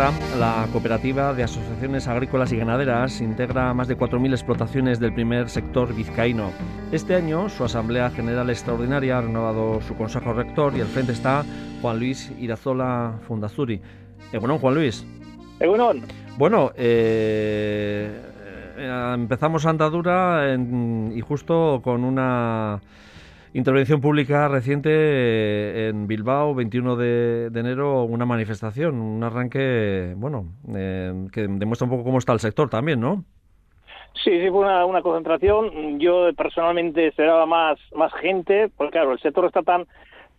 Lorra, la cooperativa de asociaciones agrícolas y ganaderas integra más de 4.000 explotaciones del primer sector vizcaíno. Este año su Asamblea General Extraordinaria ha renovado su Consejo Rector y al frente está Juan Luis Irazola Fundazuri. Bueno, Juan Luis. Bueno, eh, eh, empezamos andadura y justo con una Intervención pública reciente eh, en Bilbao, 21 de, enero, una manifestación, un arranque, bueno, eh, que demuestra un poco cómo está el sector también, ¿no? Sí, sí, fue una, concentración. Yo personalmente esperaba más, más gente, porque claro, el sector está tan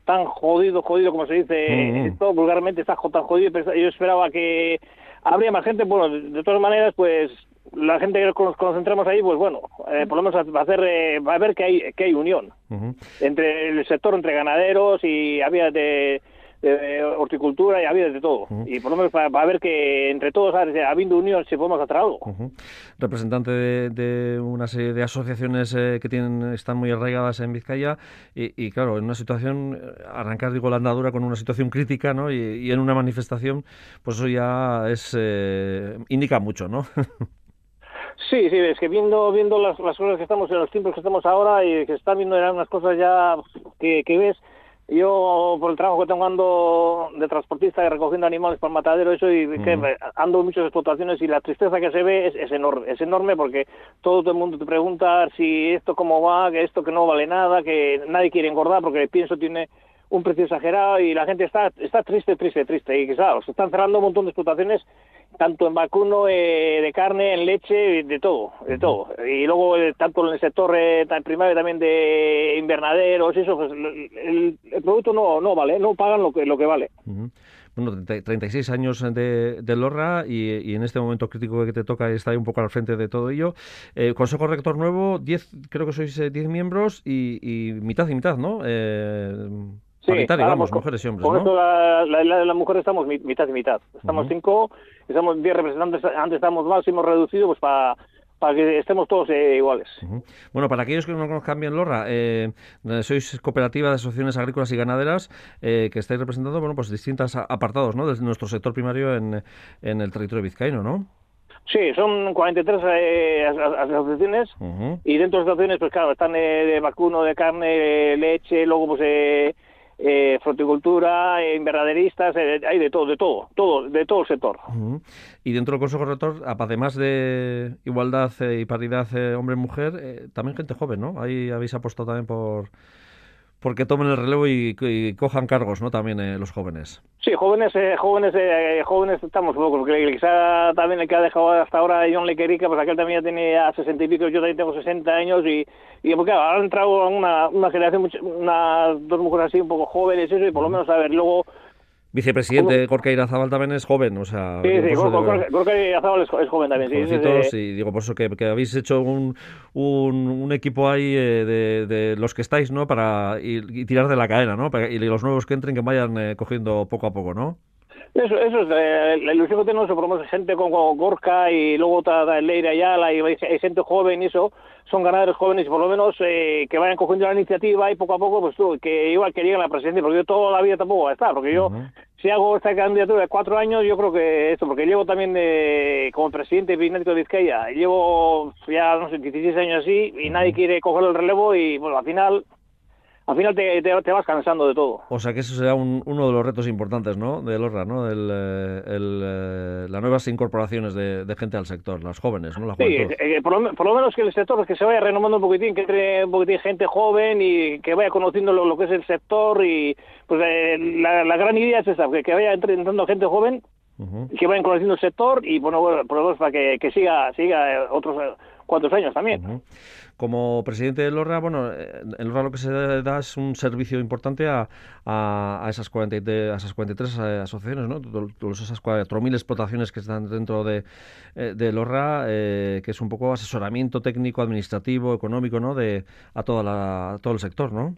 tan jodido, jodido como se dice, esto vulgarmente está tan jodido, yo esperaba que habría más gente, bueno, de todas maneras, pues la gente que nos concentramos ahí, pues bueno, eh, por lo menos va a hacer, eh, va a ver que hay que hay unión entre el sector, entre ganaderos y había de, horticultura y había de todo. Y por lo menos va, a ver que entre todos, habiendo unión, si podemos hacer algo. Representante de, una serie de asociaciones eh, que tienen están muy arraigadas en Vizcaya y, claro, en una situación, arrancar, digo, la andadura con una situación crítica, ¿no? Y, en una manifestación, pues eso ya es indica mucho, ¿no? Sí, sí, es que viendo viendo las, las cosas que estamos en los tiempos que estamos ahora y que están viendo eran unas cosas ya que, que ves. Yo por el trabajo que tengo ando de transportista y recogiendo animales para el matadero eso y que ando en muchas explotaciones y la tristeza que se ve es, es, enorme es enorme porque todo, el mundo te pregunta si esto cómo va que esto que no vale nada que nadie quiere engordar porque pienso tiene un precio exagerado y la gente está está triste triste triste. Y claro se están cerrando un montón de explotaciones tanto en vacuno, eh, de carne, en leche, de todo, de todo. Y luego eh, tanto en el sector eh, primario también de invernaderos, eso, pues el, producto no, no vale, no pagan lo que, lo que vale. Bueno, 36 años de, de Lorra y, en este momento crítico que te toca estar un poco al frente de todo ello. Consejo Rector nuevo, 10, creo que sois 10 miembros y, y, mitad y mitad, ¿no? Sí, vamos, mujeres y hombres, con esto la, la, la, mujer estamos mitad y mitad. Estamos cinco, estamos diez representantes, antes estábamos más y hemos reducido pues para para que estemos todos eh, iguales. Bueno, para aquellos que no conozcan bien Lorra, eh, sois cooperativa de asociaciones agrícolas y ganaderas eh, que estáis representando, bueno, pues distintos apartados, ¿no? De nuestro sector primario en, en el territorio vizcaíno, ¿no? Sí, son 43 eh, asociaciones y dentro de las asociaciones, pues claro, están de vacuno, de carne, leche, luego pues eh, eh, fruticultura, eh, invernaderistas, eh, hay de todo, de todo, todo, de todo el sector. Y dentro del Consejo Rector, además de igualdad y paridad hombre-mujer, también gente joven, ¿no? Ahí habéis apostado también por porque tomen el relevo y, cojan cargos, ¿no? También eh, los jóvenes. Sí, jóvenes, eh, jóvenes, eh, jóvenes estamos pocos, porque quizá también el que ha dejado hasta ahora John Lequerica, pues aquel también ya tenía 60 y pico, yo también tengo 60 años y, porque ahora han entrado una, una generación, unas dos mujeres así un poco jóvenes, eso, y por lo menos, a ver, luego Vicepresidente Gorka Irazabal también es joven, o sea... Sí, sí, Gorka Irazabal es, joven también, sí. Y digo, por eso que, habéis hecho un, un, equipo ahí eh, de, de, los que estáis, ¿no? Para y, tirar de la cadena, ¿no? y los nuevos que entren que vayan eh, cogiendo poco a poco, ¿no? Eso, eso es eh, la ilusión que tenemos, por lo menos gente como Gorka y luego está Leira Ayala y hay gente joven y eso, son ganaderos jóvenes y por lo menos eh, que vayan cogiendo la iniciativa y poco a poco, pues tú, que igual que lleguen a la presidencia, porque yo toda la vida tampoco voy a estar, porque yo, si hago esta candidatura de cuatro años, yo creo que esto, porque llevo también de, como presidente de Vizcaya, llevo ya, no sé, 16 años así y nadie quiere coger el relevo y, bueno, al final al final te, te, vas cansando de todo. O sea que eso será uno de los retos importantes, ¿no? De Lorra, ¿no? El, eh, el, eh, las nuevas incorporaciones de, gente al sector, las jóvenes, ¿no? La sí, eh, por, lo, menos que el sector que se vaya renomando un poquitín, que entre un poquitín gente joven y que vaya conociendo lo, que es el sector y pues la, gran idea es esa, que, vaya entrando gente joven que vayan conociendo el sector y bueno, bueno por lo menos para que, que siga siga otros cuantos años también. Como presidente de LORRA, bueno, en LORRA lo que se da es un servicio importante a, a, esas, 40, a esas 43 eh, asociaciones, ¿no? Todas esas 4.000 explotaciones que están dentro de, eh, de LORRA, eh, que es un poco asesoramiento técnico, administrativo, económico, ¿no? De, a, toda la, a todo el sector, ¿no?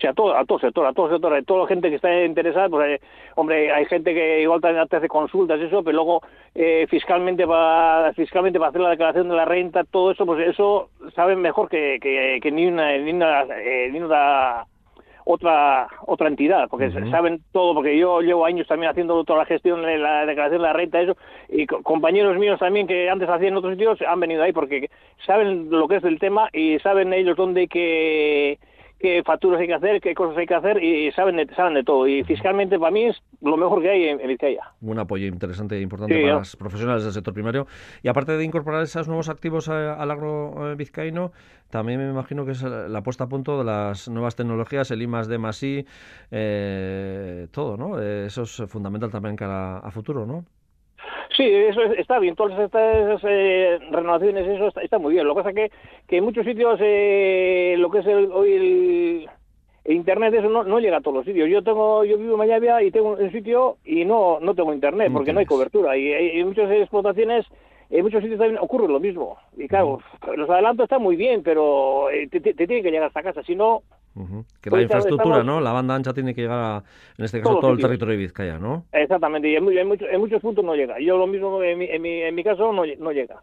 Sí, a todo, a todo sector, a todo sector, a toda la gente que está interesada, pues eh, hombre, hay gente que igual también hace consultas, eso, pero luego eh, fiscalmente para fiscalmente para hacer la declaración de la renta, todo eso, pues eso saben mejor que, que, ni una, ni una, eh, ni una otra otra entidad, porque saben todo, porque yo llevo años también haciendo toda la gestión de la declaración de la renta, eso, y compañeros míos también que antes hacían en otros sitios han venido ahí porque saben lo que es el tema y saben ellos dónde hay que qué facturas hay que hacer, qué cosas hay que hacer y saben de, saben de todo. Y fiscalmente para mí es lo mejor que hay en, Vizcaya. Un apoyo interesante e importante para los profesionales del sector primario. Y aparte de incorporar esos nuevos activos al agro eh, vizcaíno, también me imagino que es la puesta a punto de las nuevas tecnologías, el I más D más I, eh, todo, ¿no? Eh, eso es fundamental también cara a futuro, ¿no? Sí, eso está bien, todas estas eh, renovaciones, eso está, muy bien. Lo que pasa que, que en muchos sitios eh, lo que es el, hoy el, internet eso no, no, llega a todos los sitios. Yo tengo, yo vivo en Mayavia y tengo un sitio y no, no tengo internet porque no hay cobertura. Y hay, muchas explotaciones en muchos sitios también ocurre lo mismo. Y claro, los adelantos están muy bien, pero eh, te, te, te tienen que llegar hasta casa, si no, que la infraestructura, ¿no? La banda ancha tiene que llegar, a, en este caso, todo el territorio de Vizcaya, ¿no? Exactamente, y en, muchos, en muchos puntos no llega. Yo lo mismo, en mi, en mi, en mi caso, no, no llega.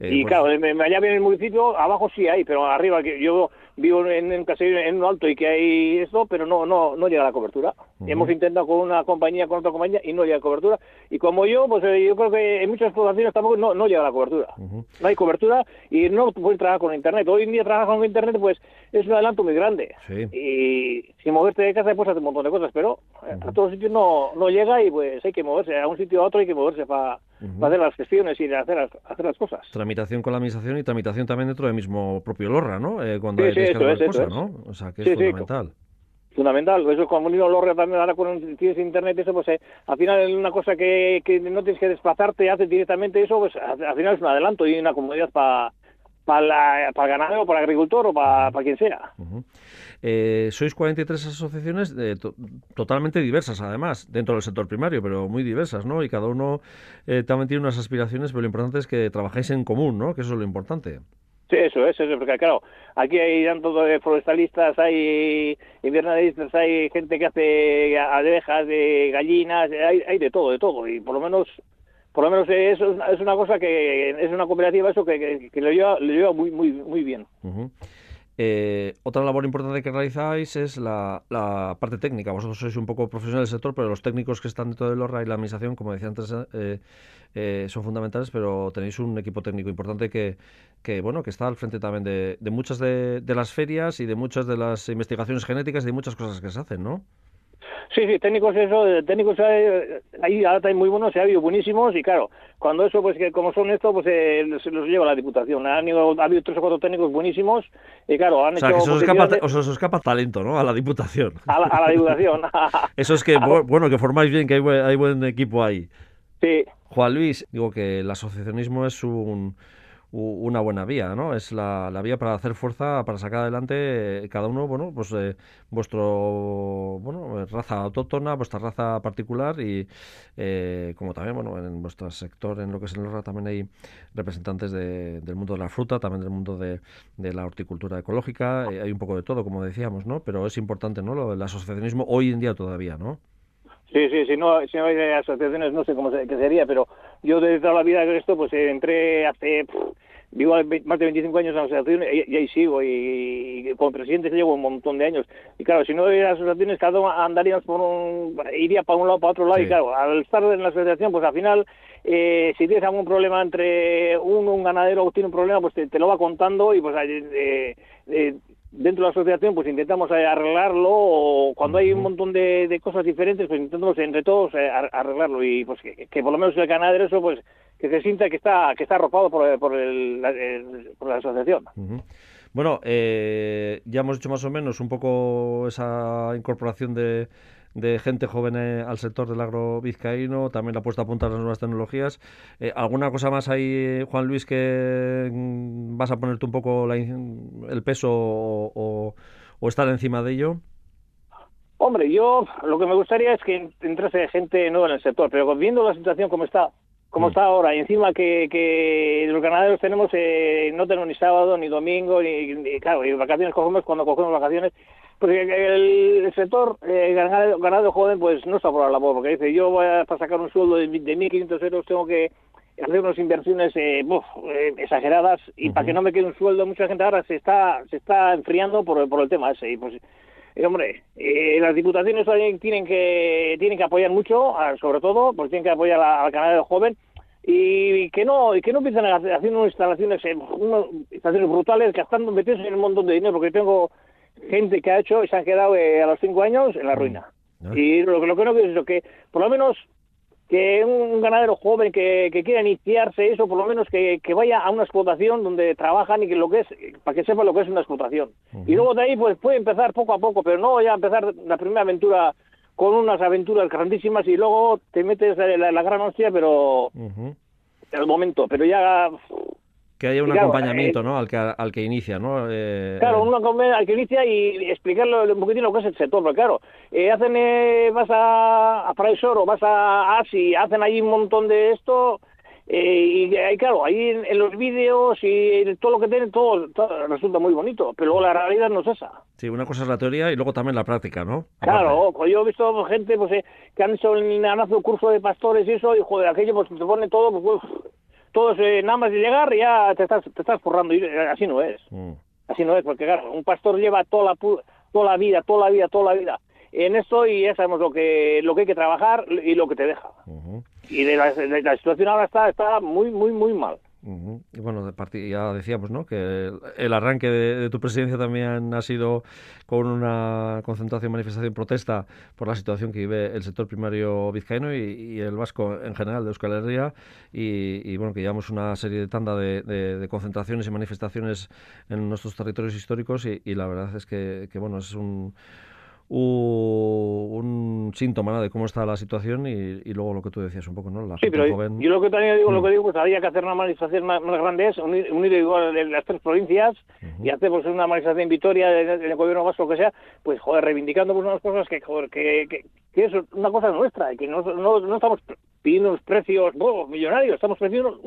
Eh, y pues claro, allá en el municipio, abajo sí hay, pero arriba, que yo vivo en un caserío en un alto y que hay esto, pero no no no llega la cobertura. Hemos intentado con una compañía, con otra compañía y no llega la cobertura. Y como yo, pues eh, yo creo que en muchas explotaciones tampoco no, no llega la cobertura. No hay cobertura y no puedes trabajar con internet. Hoy en día trabajar con internet pues es un adelanto muy grande. Y sin moverte de casa puedes hacer un montón de cosas, pero eh, a todos sitios no, no llega y pues hay que moverse. A un sitio a otro hay que moverse para hacer las gestiones y hacer las, hacer las cosas. Tramitación con la administración y tramitación también dentro del mismo propio Lorra, ¿no? Eh, cuando hay que cosas, ¿no? O sea, que es fundamental. fundamental. Eso como un Lorra también ahora con tienes internet, eso pues eh, al final es una cosa que, que no tienes que desplazarte, haces directamente eso, pues al, final es un adelanto y una comodidad para para el ganadero, para el agricultor o para, para quien sea. Eh, sois 43 asociaciones de totalmente diversas, además, dentro del sector primario, pero muy diversas, ¿no? Y cada uno eh, también tiene unas aspiraciones, pero lo importante es que trabajáis en común, ¿no? Que eso es lo importante. Sí, eso es, eso, porque claro, aquí hay tanto de forestalistas, hay invernalistas, hay gente que hace abejas, de gallinas, hay, hay de todo, de todo, y por lo menos por lo menos eso es una cosa que es una cooperativa eso que, que, lo, lleva, lo lleva muy muy muy bien. Eh, otra labor importante que realizáis es la, parte técnica. Vosotros sois un poco profesionales del sector, pero los técnicos que están dentro del ORRA y la administración, como decía antes, eh, eh, son fundamentales, pero tenéis un equipo técnico importante que, que bueno, que está al frente también de, de muchas de, de, las ferias y de muchas de las investigaciones genéticas y de muchas cosas que se hacen, ¿no? Sí, sí, técnicos eso, técnicos ahí ahora hay muy buenos, se ha habido buenísimos y claro, cuando eso, pues que como son estos, pues eh, se los lleva la Diputación. Ha habido, ha habido tres o cuatro técnicos buenísimos y claro, han o sea, hecho... Que eso escapa, os escapa talento, ¿no? A la Diputación. A la, Diputación. eso es que, bueno, que formáis bien, que hay hay buen equipo ahí. Sí. Juan Luis, digo que el asociacionismo es un una buena vía, ¿no? Es la, la, vía para hacer fuerza, para sacar adelante eh, cada uno, bueno, pues eh, vuestro, bueno, raza autóctona, vuestra raza particular y eh, como también, bueno, en vuestro sector, en lo que es el RA, también hay representantes del mundo de la fruta, también del mundo de, de la horticultura ecológica, hay un poco de todo, como decíamos, ¿no? Pero es importante, ¿no? Lo, el asociacionismo hoy en día todavía, ¿no? Sí, sí, si no, si no hay asociaciones no sé cómo qué sería, pero yo desde toda la vida que esto, pues entré hace, vivo más de 25 años en la asociación y, ahí sigo, y, como presidente llevo un montón de años. Y claro, si no hay asociaciones, cada uno andaríamos por un, iría para un lado, para otro lado, y claro, al estar en la asociación, pues al final, eh, si tienes algún problema entre uno, un ganadero, tiene un problema, pues te, lo va contando y pues eh, eh, dentro de la asociación pues intentamos eh, arreglarlo o cuando hay un montón de, cosas diferentes pues intentamos entre todos eh, arreglarlo y pues que, por lo menos el ganadero eso pues que se sienta que está que está arropado por, por, el, por la asociación. Bueno eh, ya hemos hecho más o menos un poco esa incorporación de de gente joven eh, al sector del agro vizcaíno, también la puesta a punta de las nuevas tecnologías. Eh, ¿Alguna cosa más ahí, Juan Luis, que mm, vas a ponerte un poco el peso o, estar encima de ello? Hombre, yo lo que me gustaría es que entrase gente nueva en el sector, pero viendo la situación como está, como mm. está ahora, y encima que, que los ganaderos tenemos, eh, no tenemos ni sábado, ni domingo, ni, claro, y vacaciones cogemos cuando cogemos vacaciones, porque el sector eh, ganado, joven pues no está por la labor, porque dice, yo voy a, para sacar un sueldo de, de 1.500 euros tengo que hacer unas inversiones eh, eh, exageradas y para que no me quede un sueldo, mucha gente ahora se está se está enfriando por, por el tema ese y pues eh, hombre, eh, las diputaciones también tienen que tienen que apoyar mucho, sobre todo, porque tienen que apoyar al canal joven y que no y que no empiecen a hacer unas instalaciones, unas instalaciones brutales, gastando, metiéndose en un montón de dinero, porque tengo gente que ha hecho y se han quedado a los cinco años en la ruina. Mm. Y lo, lo que no quiero es que por lo menos que un ganadero joven que, quiera iniciarse eso, por lo menos que, vaya a una explotación donde trabajan y que lo que es, para que sepa lo que es una explotación. Y luego de ahí pues puede empezar poco a poco, pero no ya empezar la primera aventura con unas aventuras grandísimas y luego te metes la, la gran hostia, pero en el momento, pero ya que haya un acompañamiento eh, ¿no? al, que, al que inicia, ¿no? Eh, claro, eh. un acompañamiento al que inicia y explicarle un poquitín lo que es el sector, porque claro, hacen, vas a, a o vas a ASI, hacen ahí un montón de esto, y, claro, ahí en, los vídeos y todo lo que tienen, todo, resulta muy bonito, pero luego la realidad no es esa. Sí, una cosa es la teoría y luego también la práctica, ¿no? Claro, pues yo he visto gente pues que han hecho el nanazo curso de pastores y eso, y joder, aquello pues te pone todo, pues todos eh, nada más de llegar ya te estás, te estás forrando. Y eh, así no es. Mm. Así no es, porque claro, un pastor lleva toda la, toda la vida, toda la vida, toda la vida en esto y ya sabemos lo que, lo que hay que trabajar y lo que te deja. Y de la, de la, situación ahora está, está muy, muy, muy mal. Y bueno, ya decíamos ¿no? que el, arranque de, tu presidencia también ha sido con una concentración, manifestación, protesta por la situación que vive el sector primario vizcaíno y, el vasco en general de Euskal Herria. Y, bueno, que llevamos una serie de tanda de, concentraciones y manifestaciones en nuestros territorios históricos y, la verdad es que, que bueno, es un un síntoma de cómo está la situación y, luego lo que tú decías un poco, ¿no? La sí, pero yo lo que también digo, lo mm. que digo, pues había que hacer una manifestación más, grande, es unir, igual las tres provincias y hacer pues, una manifestación en Vitoria, en el gobierno vasco, que sea, pues joder, reivindicando pues, unas cosas que, joder, que, que, es una cosa nuestra, y que no, no, no estamos pidiendo unos precios millonarios, estamos pidiendo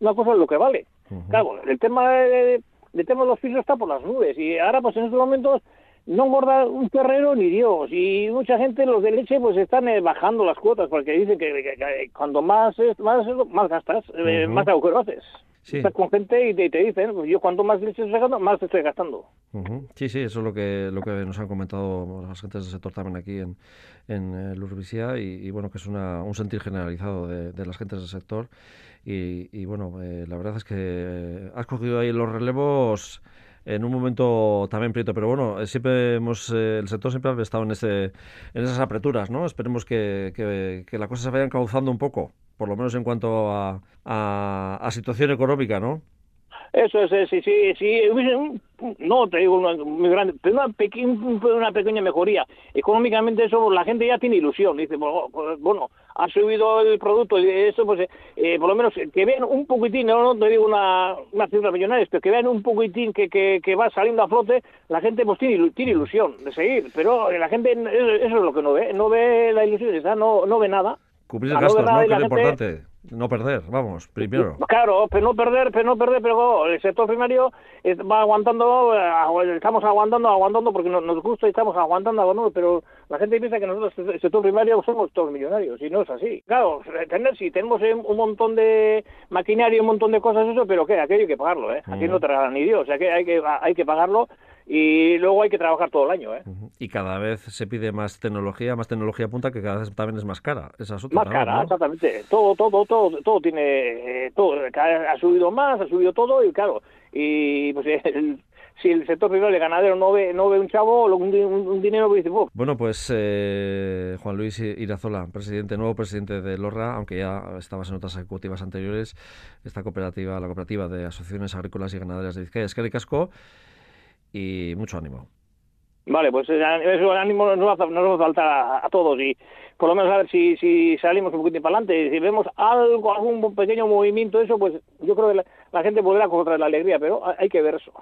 una cosa de lo que vale. Claro, el tema de, tema de los pisos está por las nubes y ahora pues en estos momentos no engorda un terreno ni Dios. Y mucha gente, los de leche, pues están eh, bajando las cuotas porque dicen que, cuando más, más, más gastas, eh, más agujero haces. Estás con gente y te, dicen, pues yo cuanto más leche estoy sacando, más estoy gastando. Sí, sí, eso es lo que, lo que nos han comentado las gentes del sector también aquí en, en eh, y, bueno, que es una, un sentir generalizado de, de las gentes del sector. Y, y bueno, la verdad es que has cogido ahí los relevos en un momento también prieto, pero bueno, eh, siempre hemos, eh, el sector siempre ha estado en, ese, en esas apreturas, ¿no? Esperemos que, que, que las cosas se vayan cauzando un poco, por lo menos en cuanto a, a, a situación económica, ¿no? Eso es, sí, sí, sí, no te digo una, muy grande, pero una, una pequeña mejoría. Económicamente eso, la gente ya tiene ilusión, dice, pues, pues, bueno, ha subido el producto y eso, pues eh, por lo menos que vean un poquitín, no, te digo una, una cifra millonaria, pero que vean un poquitín que, que, que, va saliendo a flote, la gente pues tiene, tiene ilusión de seguir, pero la gente eso es lo que no ve, no ve la ilusión, no, no ve nada. Cubrir el gasto, ¿no? Que es lo importante. No perder, vamos, primero. Claro, pero no perder, pero no perder, pero el sector primario va aguantando, eh, estamos aguantando, aguantando porque nos gusta y estamos aguantando, aguantando, pero la gente piensa que nosotros, el sector primario, somos todos millonarios y no es así. Claro, tener, sí, tenemos un montón de maquinaria, un montón de cosas, eso, pero ¿qué? Aquello hay que pagarlo, ¿eh? Aquí no te regalan ni Dios, o sea que hay que, hay que pagarlo y luego hay que trabajar todo el año. ¿eh? Y cada vez se pide más tecnología, más tecnología punta que cada vez también es más cara. Esa es más cara, exactamente. Todo, todo, todo, todo tiene, eh, todo, ha subido más, ha subido todo y claro, y pues si el sector privado, el ganadero no ve, no ve un chavo, un, un, dinero que dice, Bueno, pues eh, Juan Luis Irazola, presidente, nuevo presidente de LORRA, aunque ya estabas en otras ejecutivas anteriores, esta cooperativa, la cooperativa de asociaciones agrícolas y ganaderas de Vizcaya, es que casco y mucho ánimo. Vale, pues eh, eso ánimo nos va, nos va a faltar a, todos y por lo menos a ver si, si salimos un poquito para adelante, si vemos algo, algún pequeño movimiento, eso, pues yo creo que la, la gente podrá encontrar la alegría, pero hay que ver eso.